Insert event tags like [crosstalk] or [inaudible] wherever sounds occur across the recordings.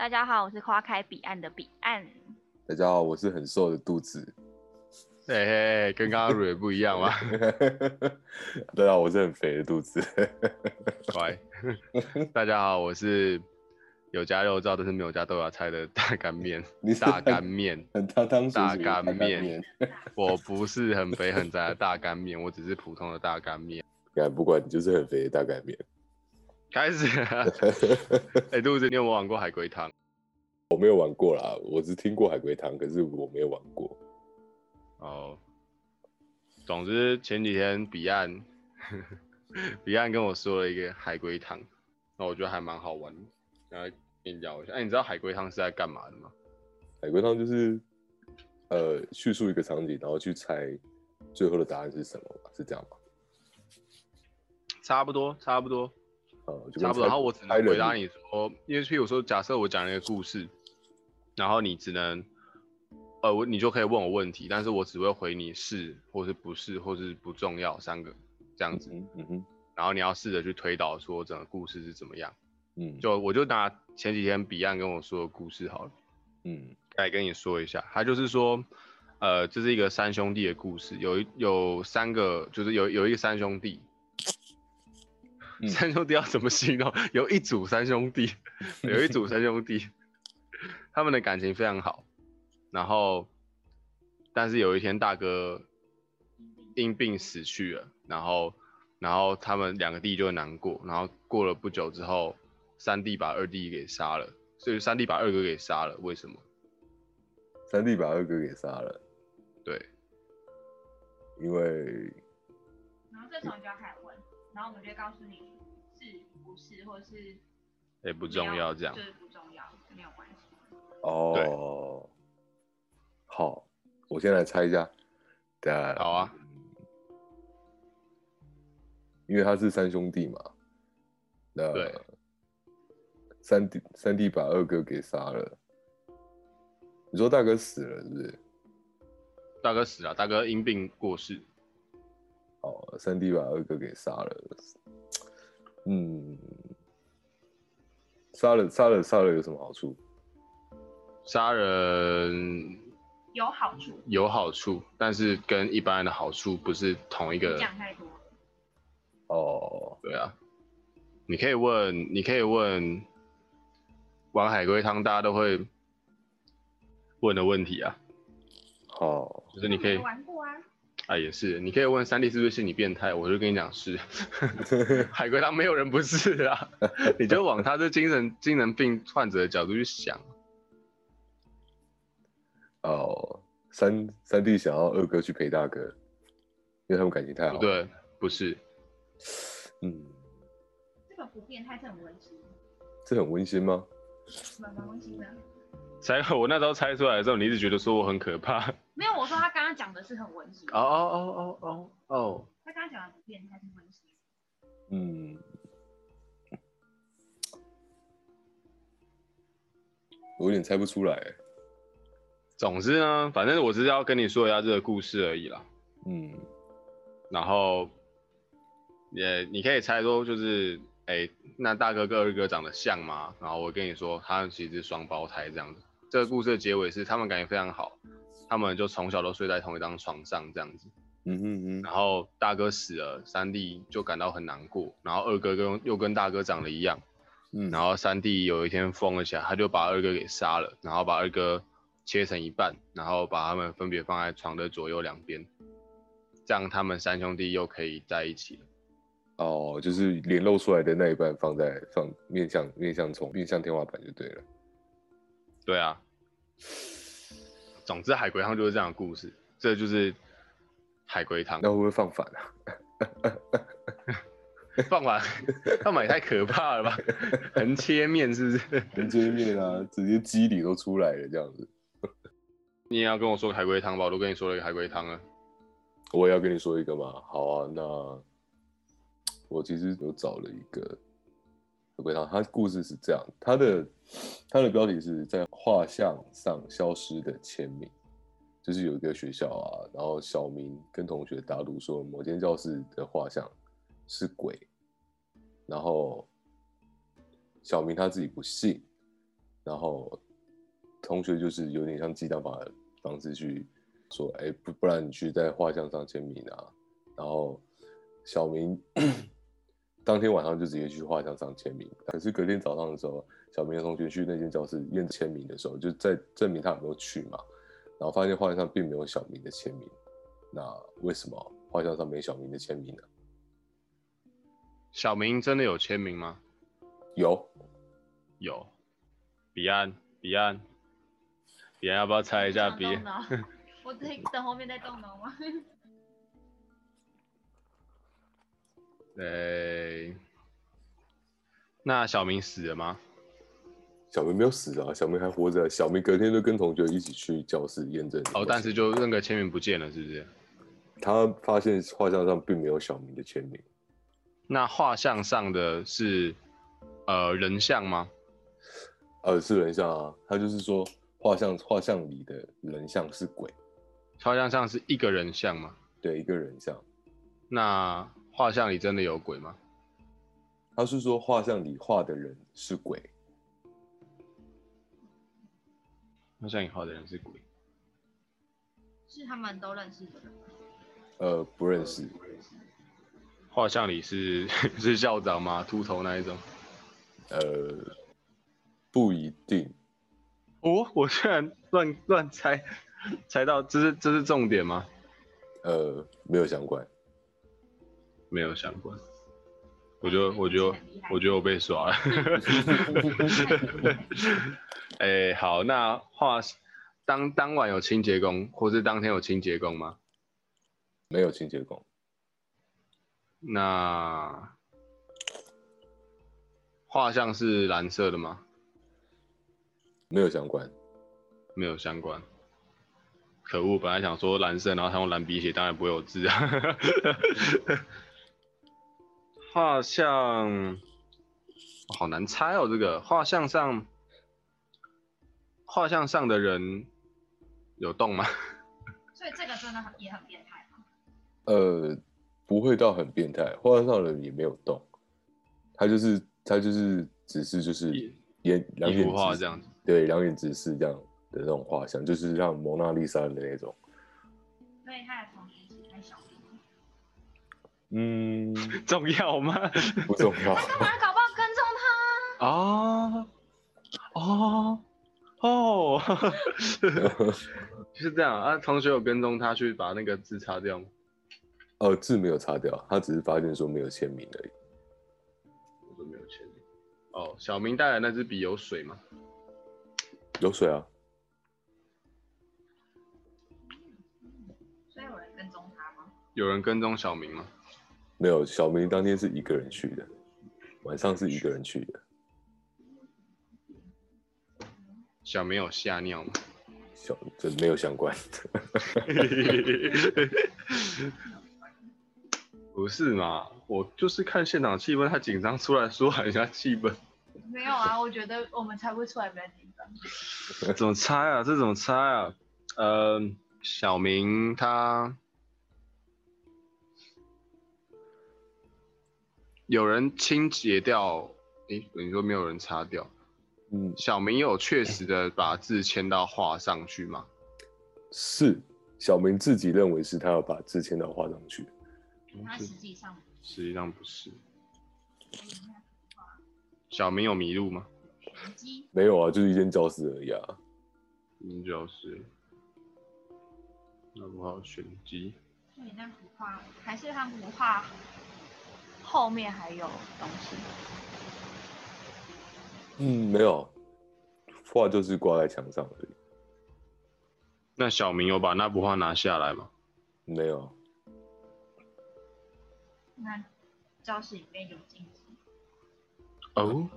大家好，我是花开彼岸的彼岸。大家好，我是很瘦的肚子。嘿嘿，跟刚刚蕊不一样吗？大家好，我是很肥的肚子。[laughs] 乖。大家好，我是有加肉燥但是没有加豆芽菜的大干面。[laughs] 你大干面，很汤汤大干面面。[laughs] 我不是很肥很宅的大干面，我只是普通的大干面。干不管你就是很肥的大干面。开始了。[laughs] 哎、肚子，你有没有玩过海龟汤？我没有玩过啦，我只听过海龟汤，可是我没有玩过。哦，总之前几天彼岸，[laughs] 彼岸跟我说了一个海龟汤，那我觉得还蛮好玩的，然后跟你聊一下。哎、你知道海龟汤是在干嘛的吗？海龟汤就是呃叙述一个场景，然后去猜最后的答案是什么嘛？是这样吗？差不多，差不多。呃，就差不多，然后我只能回答你说，因为譬如说，假设我讲了一个故事，然后你只能，呃，我你就可以问我问题，但是我只会回你是或是不是或是不重要三个这样子，嗯嗯哼然后你要试着去推导说整个故事是怎么样。嗯就我就拿前几天彼岸跟我说的故事好了，嗯来跟你说一下，他就是说，呃，这是一个三兄弟的故事，有一有三个，就是有有一个三兄弟，嗯。三兄弟要怎么形容？[laughs] 有一组三兄弟，[laughs] 有一组三兄弟，他们的感情非常好，然后，但是有一天大哥因病死去了，然后，然后他们两个弟就会难过，然后过了不久之后，三弟把二弟给杀了，所以三弟把二哥给杀了，为什么？三弟把二哥给杀了，对，因为然后这时候你就要开始问，然后我们就会告诉你是不是，或者是也不重要这样就。是不重要，没有关系。哦，好，我先来猜一下。的好啊，因为他是三兄弟嘛，那对三弟三弟把二哥给杀了。你说大哥死了是不是？大哥死了，大哥因病过世。哦，三弟把二哥给杀了。嗯，杀了杀了杀了有什么好处？杀人有好处，有好处，但是跟一般人的好处不是同一个。讲太多。哦，对啊，你可以问，你可以问玩海龟汤大家都会问的问题啊，哦，就是你可以玩过啊，啊，也是，你可以问三弟是不是心理变态，我就跟你讲是。[laughs] 海龟汤没有人不是啊，[laughs] 你就往他这精神精神病患者的角度去想。哦，三三弟想要二哥去陪大哥，因为他们感情太好。不，对，不是，嗯，这个不变态，这很温馨，这很温馨吗？蛮蛮温馨的。猜我那时候猜出来的时候，你一直觉得说我很可怕。没有，我说他刚刚讲的是很温馨。哦哦哦哦哦哦，他刚刚讲的不变态是温馨。嗯，我有点猜不出来。总之呢，反正我只是要跟你说一下这个故事而已啦。嗯，然后也你可以猜说，就是哎、那大哥跟二哥长得像吗？然后我跟你说，他们其实是双胞胎这样子。这个故事的结尾是他们感情非常好，他们就从小都睡在同一张床上这样子。嗯嗯嗯，然后大哥死了，三弟就感到很难过，然后二哥跟又跟大哥长得一样，嗯，然后三弟有一天疯了起来，他就把二哥给杀了，然后把二哥切成一半，然后把他们分别放在床的左右两边，这样他们三兄弟又可以在一起了。哦，就是脸露出来的那一半放在放面向面向冲面向天花板就对了。对啊，总之海龟汤就是这样的故事，这就是海龟汤。那会不会放反啊？[laughs] 放反放反也太可怕了吧？横切面是不是？[laughs] 横切面啊，直接肌理都出来了这样子。你也要跟我说海龟汤吧？我都跟你说了一个海龟汤了。我也要跟你说一个嘛。好啊，那我其实有找了一个他，故事是这样，他的他的标题是在画像上消失的签名，就是有一个学校啊，然后小明跟同学打赌说某间教室的画像是鬼，然后小明他自己不信，然后同学就是有点像记账法的方式去说，哎，不不然你去在画像上签名啊。然后小明当天晚上就直接去画像上签名，可是隔天早上的时候，小明的同学去那间教室验签名的时候，就在证明他有没有去嘛，然后发现画像上并没有小明的签名。那为什么画像上没小明的签名呢？小明真的有签名吗？有，有。彼岸，彼岸，彼岸，要不要猜一下？彼岸，[laughs] 我可以等后面再动脑吗？对。那小明死了吗？小明没有死啊，小明还活着。小明隔天就跟同学一起去教室验证。哦，但是就那个签名不见了，是不是？他发现画像上并没有小明的签名。那画像上的是呃人像吗？呃，是人像啊。他就是说画像画像里的人像是鬼。画像上是一个人像吗？对，一个人像。那画像里真的有鬼吗？他是说画像里画的人是鬼。画像里画的人是鬼。是他们都认识的人。呃，不认识。画像里是 [laughs] 是校长吗？秃头那一种？呃，不一定。哦，我居然乱乱猜，猜到这是这是重点吗？呃，没有相关。没有相关。我就我就我觉得我被耍了。[laughs] 哎，好，那画当当晚有清洁工，或是当天有清洁工吗？没有清洁工。那画像是蓝色的吗？没有相关。没有相关。可恶，本来想说蓝色，然后他用蓝笔写，当然不会有字啊。画像，好难猜哦，这个画像上，画像上的人有动吗？[laughs] 所以这个真的很也很变态。呃，不会到很变态，画像上的人也没有动，他就是他就是只是就是眼两眼画这样子，对，两眼直视这样的那种画像，就是像蒙娜丽莎的那种。所以他的嗯，重要吗？不重要。他干嘛搞不好跟踪他？啊哦哦，就 [laughs] 是这样啊。同学有跟踪他去把那个字擦掉吗？呃，字没有擦掉，他只是发现说没有签名而已。我说没有签名。哦，小明带来那支笔有水吗？有水啊。所以有人跟踪他吗？有人跟踪小明吗？没有，小明当天是一个人去的，晚上是一个人去的。小明有吓尿吗？小这没有相关。[laughs] 不是嘛？我就是看现场气氛，他紧张出来舒缓一下气氛。没有啊，我觉得我们猜不出来比较紧张。[laughs] 怎么猜啊？这怎么猜啊？呃，小明他有人清洁掉，诶，你说没有人擦掉？嗯，小明有确实的把字签到画上去吗？是，小明自己认为是他要把字签到画上去。他实际上实际上不是。小明有迷路吗？没有啊，就是一间教室而已啊。一间教室，那不好选机。所以那幅画还是他幅画后面还有东西。嗯，没有，画就是挂在墙上而已。那小明有把那幅画拿下来吗？没有。那教室里面有镜子哦，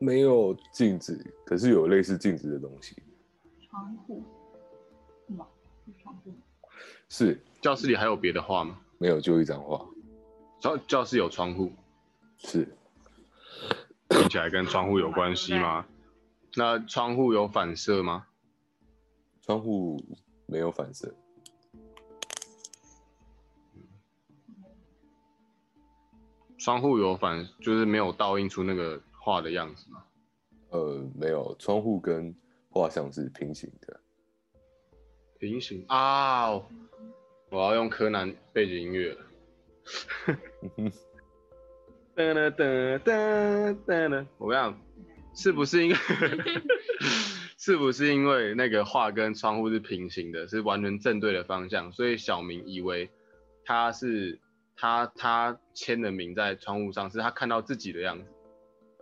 没有镜子，可是有类似镜子的东西。窗户，什么？窗户？是教室里还有别的画吗？没有，就一张画。教教室有窗户，是听起来跟窗户有关系吗？那窗户有反射吗？窗户没有反射。窗户有反，就是没有倒映出那个画的样子吗？呃，没有，窗户跟画像是平行的。平行啊！我要用柯南背景音乐了。噔噔噔噔噔噔！我跟你讲，是不是因为 [laughs] 是不是因为那个画跟窗户是平行的，是完全正对的方向，所以小明以为他是他他签的名在窗户上，是他看到自己的样子，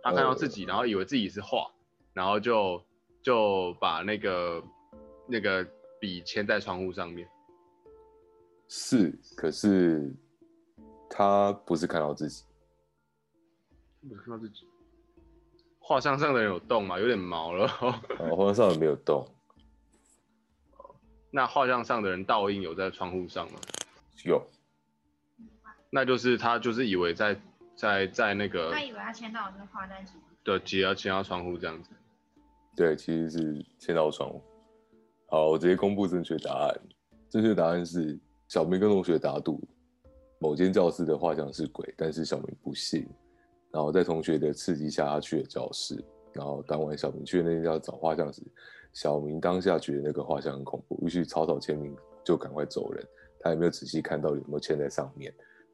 他看到自己，然后以为自己是画，然后就就把那个那个笔签在窗户上面。是，可是他不是看到自己，不是看到自己。画像上的人有动吗？有点毛了。哦，[laughs] 画像上的没有动。那画像上的人倒映有在窗户上吗？有。那就是他就是以为在在在那个，他以为他签到的是画在对，只要签到窗户这样子。对，其实是签到窗户。好，我直接公布正确答案。正确答案是小明跟同学打赌，某间教室的画像是鬼，但是小明不信。然后在同学的刺激下，他去了教室。然后当晚小明去那间教室找画像时，小明当下觉得那个画像很恐怖，于是草草签名就赶快走人。他也没有仔细看到有没有签在上面。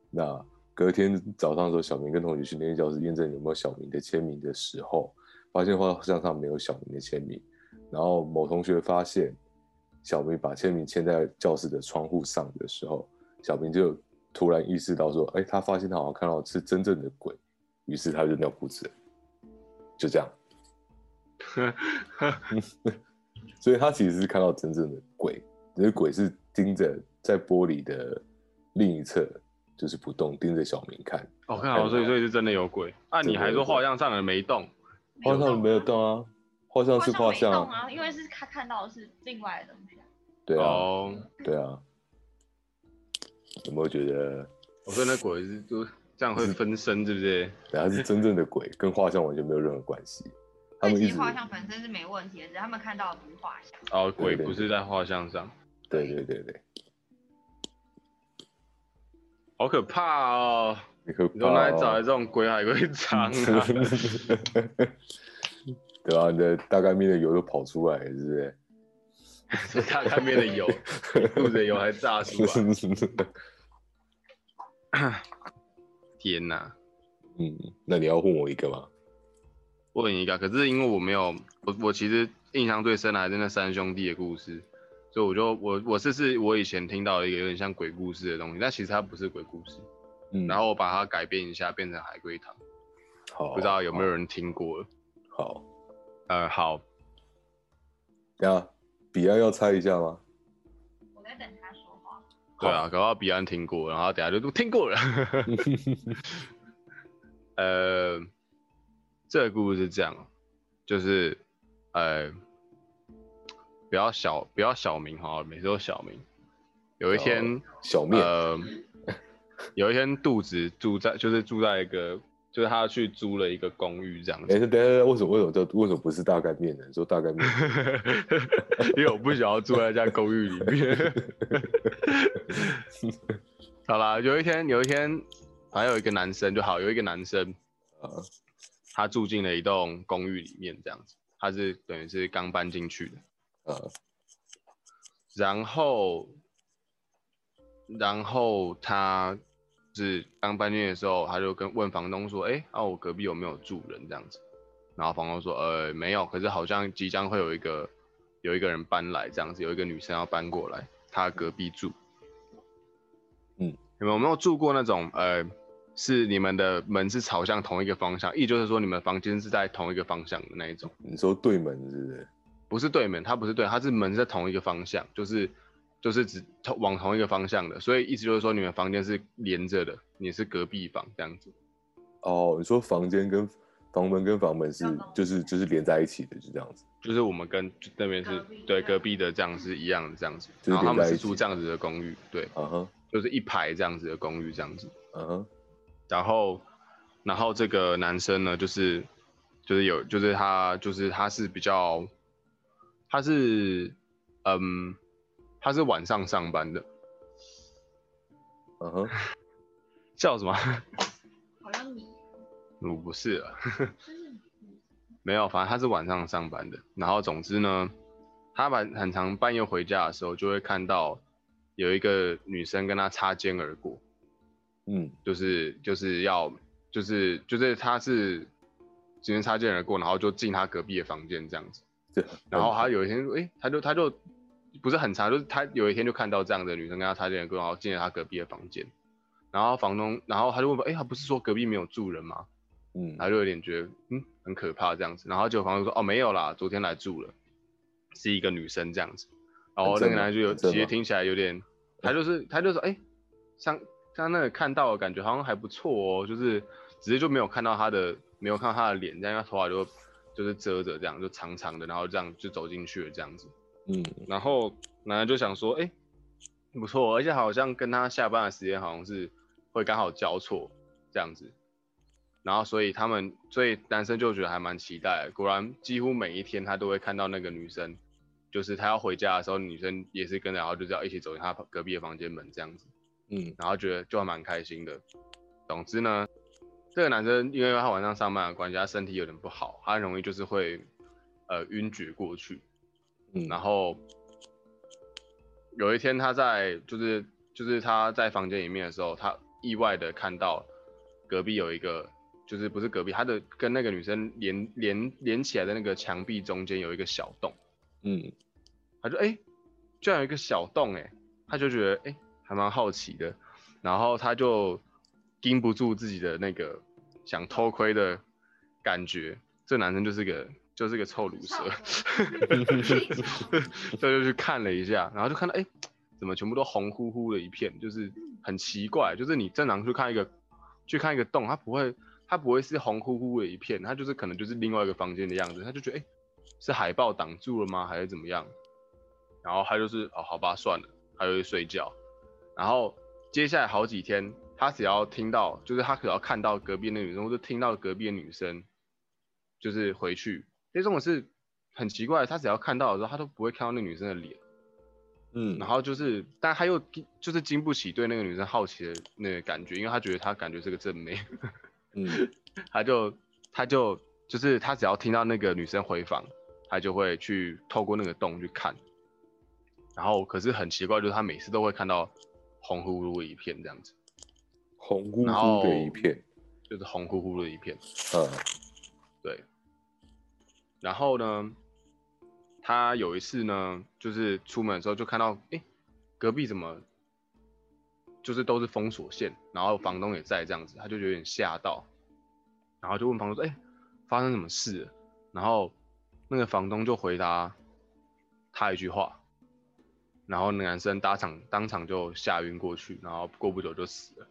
那隔天早上的时候，小明跟同学去那间教室验证有没有小明的签名的时候，发现画像上没有小明的签名。然后某同学发现小明把签名签在教室的窗户上的时候，小明就突然意识到说：“哎，他发现他好像看到是真正的鬼。”于是他就尿裤子，就这样。[laughs] 所以他其实是看到真正的鬼，那个鬼是盯着在玻璃的另一侧，就是不动，盯着小明看。哦，看好，所以所以是真的有鬼。啊，你还说画像上的没动？画像没有动啊，画像是画像啊，因为是他看到的是另外的东西。对啊，对啊。有没有觉得？我说那鬼是就。这样会分身，对不对？对，他是真正的鬼，跟画像完全没有任何关系。他们其实画像本身是没问题的，只是他们看到的不是画像。哦，鬼不是在画像上。对对对对。好可怕哦！你可怕。哪里找来这种鬼还会藏啊？[laughs] 对啊，你的大干面的油都跑出来，是不是？这 [laughs] 大干面的油，肚子油还炸出来。[laughs] [coughs] 天呐，嗯，那你要问我一个吗？问一个，可是因为我没有，我我其实印象最深的还是那三兄弟的故事，所以我就我我是是我以前听到一个有点像鬼故事的东西，但其实它不是鬼故事，嗯，然后我把它改变一下，变成海龟汤，好，不知道有没有人听过？好，呃，好，等下，彼岸要猜一下吗？对啊，搞到彼岸听过，然后等下就都听过了。[laughs] 呃，这个故事是这样，就是呃，不要小不要小名哈，每次都小名。有一天，小面，呃，有一天肚子住在就是住在一个。就是他去租了一个公寓这样子。哎，等下，为什么为什么叫为什么不是大概面呢？说大概面，[laughs] 因为我不想要住在家公寓里面。好啦，有一天有一天，还有一个男生就好，有一个男生，呃，他住进了一栋公寓里面这样子，他是等于是刚搬进去的，呃，然后，然后他。是刚搬进的时候，他就跟问房东说：“哎，啊，我隔壁有没有住人这样子？”然后房东说：“呃，没有，可是好像即将会有一个有一个人搬来这样子，有一个女生要搬过来，她隔壁住。”嗯，你们有没有住过那种呃，是你们的门是朝向同一个方向，意就是说你们房间是在同一个方向的那一种？你说对门是不是？不是对门，它不是对，它是门在同一个方向，就是。就是指同往同一个方向的，所以意思就是说你们房间是连着的，你是隔壁房这样子。哦，你说房间跟房门跟房门是就是就是连在一起的，就这样子。就是我们跟那边是对隔壁的这样是一样的这样子，然后他们是住这样子的公寓，对，嗯哼，就是一排这样子的公寓这样子，嗯哼，然后然后这个男生呢，就是就是有就是他就是他是比较他是嗯。他是晚上上班的，嗯哼，[laughs] 叫什么？好像你，我不是啊。[laughs] 没有，反正他是晚上上班的。然后总之呢，他晚很长半夜回家的时候，就会看到有一个女生跟他擦肩而过，嗯就是就是要就是就是他是直接擦肩而过，然后就进他隔壁的房间这样子。对然后他有一天，哎、他就他就不是很长，就是他有一天就看到这样的女生跟他擦肩而过，然后进了他隔壁的房间。然后房东，然后他就问，哎、他不是说隔壁没有住人吗？嗯他就有点觉得，嗯，很可怕这样子。然后结果房东说，哦，没有啦，昨天来住了，是一个女生这样子。然后那个男的就有，很正吗其实听起来有点，他就是他就说，哎、像像那个看到的感觉好像还不错哦，就是只是就没有看到他的，没有看到他的脸，这样他头发就就是遮着这样，就长长的，然后这样就走进去了这样子。嗯然后男生就想说，哎、不错，而且好像跟他下班的时间好像是会刚好交错这样子。然后所以他们，所以男生就觉得还蛮期待的。果然，几乎每一天他都会看到那个女生，就是他要回家的时候，女生也是跟着，然后就这样一起走进他隔壁的房间门这样子。嗯然后觉得就还蛮开心的。总之呢，这个男生因为他晚上上班的关系，他身体有点不好，他很容易就是会呃晕厥过去。嗯，然后有一天他在就是就是他在房间里面的时候，他意外的看到隔壁有一个就是不是隔壁，他的跟那个女生连连连起来的那个墙壁中间有一个小洞，嗯。他就哎、诶居然有一个小洞哎、他就觉得哎、诶还蛮好奇的，然后他就禁不住自己的那个想偷窥的感觉，这男生就是个就是个臭乳蛇，[laughs] 所以就去看了一下，然后就看到哎、诶怎么全部都红乎乎的一片，就是很奇怪，就是你正常去看一个去看一个洞，它不会它不会是红乎乎的一片，它就是可能就是另外一个房间的样子，他就觉得哎、诶是海报挡住了吗，还是怎么样？然后他就是哦，好吧，算了，他就去睡觉。然后接下来好几天，他只要听到，就是他只要看到隔壁那女生，或者听到隔壁的女生，就是回去。这种是很奇怪，他只要看到的时候，他都不会看到那个女生的脸。嗯，然后就是，但他又就是经不起对那个女生好奇的那个感觉，因为他觉得他感觉是个正妹，[laughs] 嗯他就他就就是他只要听到那个女生回访，他就会去透过那个洞去看。然后可是很奇怪，就是他每次都会看到红乎乎的一片这样子，红乎然乎的一片，就是红乎乎的一片。啊，对。然后呢，他有一次呢，就是出门的时候就看到，哎、隔壁怎么就是都是封锁线，然后房东也在这样子，他就有点吓到，然后就问房东说，哎、发生什么事？然后那个房东就回答他一句话，然后男生当场当场就吓晕过去，然后过不久就死了，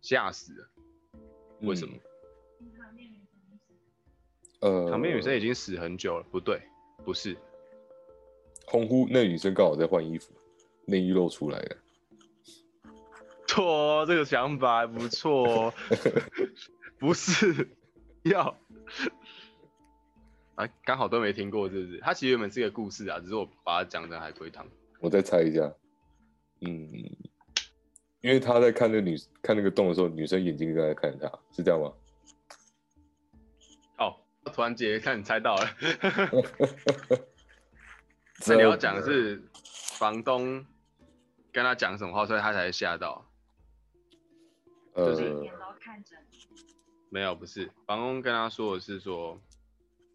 吓死了。为什么？呃，旁边女生已经死很久了，不对，不是，红呼，那女生刚好在换衣服，内衣露出来了。错哦，这个想法还不错哦，[laughs] 不是要啊，刚好都没听过，是不是？它其实原本是一个故事啊，只是我把它讲成海龟汤。我再猜一下，嗯，因为他在看那女看那个洞的时候，女生眼睛刚才看着他，是这样吗？哦，突然间看你猜到了，[laughs] 那你要讲的是房东跟他讲什么话，所以他才吓到？呃，就是每天都看着，没有，不是，房东跟他说的是说，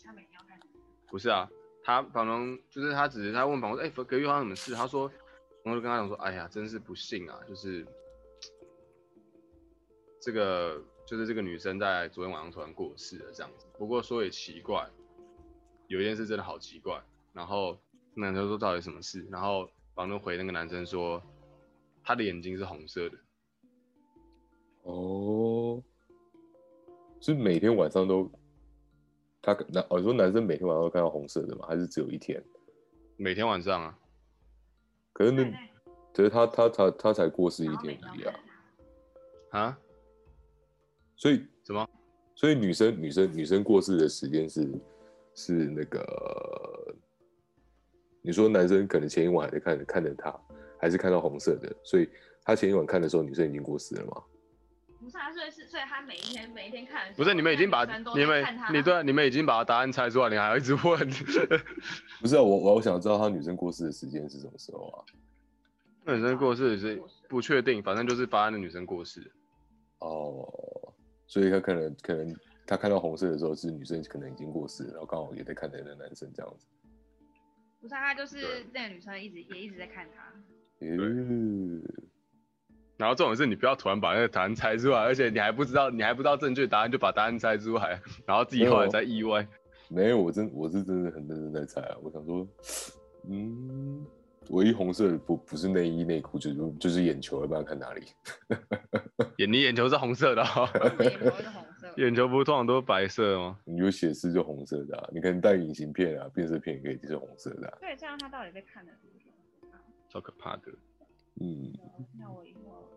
他每天要看。不是啊，他房东就是他只是他问房东，哎、隔壁发生什么事？他说，房东就跟他讲说，哎呀，真是不幸啊，就是这个就是这个女生在昨天晚上突然过世了这样子。不过说也奇怪，有一件事真的好奇怪。然后男生说到底什么事？然后房东回那个男生说，他的眼睛是红色的。哦，是每天晚上都，他男哦，你说男生每天晚上都看到红色的吗？还是只有一天？每天晚上啊，可是那可是他他他他才过世一天而已啊啊，所以什么？所以女生女生女生过世的时间是是那个，你说男生可能前一晚还在看看着她，还是看到红色的，所以他前一晚看的时候，女生已经过世了吗？不是啊，所以是所以他每一天每一天看的时候，不是你们已经把你们你对啊你们已经把答案猜出来，你还要一直问？[laughs] 不是啊，我我想知道他女生过世的时间是什么时候啊？那女生过世是不确定，反正就是发案的女生过世。哦，所以他可能可能他看到红色的时候是女生可能已经过世了，然后刚好也在看那个男生这样子。不是啊，他就是那个女生一直也一直在看他。嗯，然后这种事你不要突然把那个答案猜出来，而且你还不知道你还不知道正确答案就把答案猜出来，然后自己后来才意外。没有，我真我是真的很认真在猜啊。我想说，嗯，唯一红色的不不是内衣内裤，就是就是眼球，要不然看哪里？眼你眼球是红色的、哦，眼球是红色。[laughs] 眼球不是通常都是白色吗？你有显示就红色的、啊，你可能戴隐形片啊，变色片也可以就是红色的、啊。对，这样他到底在看了多久？超可怕的。嗯，那我以后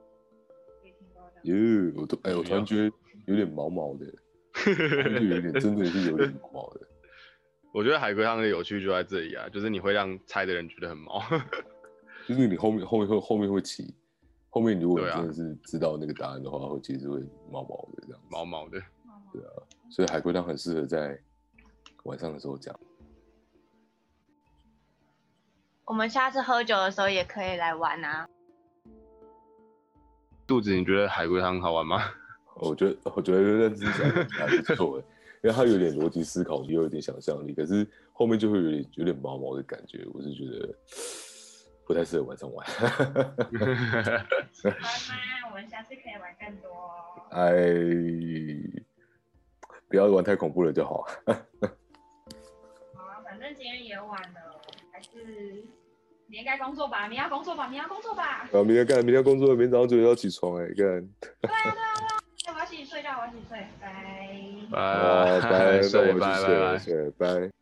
可以听到这样。耶，我都哎、我突然觉得有点毛毛的，[laughs] 就有点真的是有点毛毛的。我觉得海龟汤的有趣就在这里啊，就是你会让猜的人觉得很毛。[laughs] 就是你后面后面会后面会起，后面如果真的是知道那个答案的话，会其实会毛毛的这样。毛毛的，对啊，所以海龟汤很适合在晚上的时候讲。我们下次喝酒的时候也可以来玩啊。肚子，你觉得海龟汤好玩吗？[laughs] 我觉得我觉得认真讲还不错哎，因为它有点逻辑思考，又有点想象力，可是后面就会有点有点毛毛的感觉，我是觉得不太适合晚上玩。好吗？我们下次可以玩更多哦。哎，不要玩太恐怖了就好。[laughs] 好啊，反正今天也晚了，还是明天该工作吧？明天工作吧？明天工作吧？[laughs] 啊，明天干，明天工作，明天早上九点要起床哎，干。对啊，对啊，对啊。哎我要洗洗睡觉，我要洗洗睡，拜。啊，拜，[laughs] 那睡，我拜拜拜去睡了，。睡了，拜。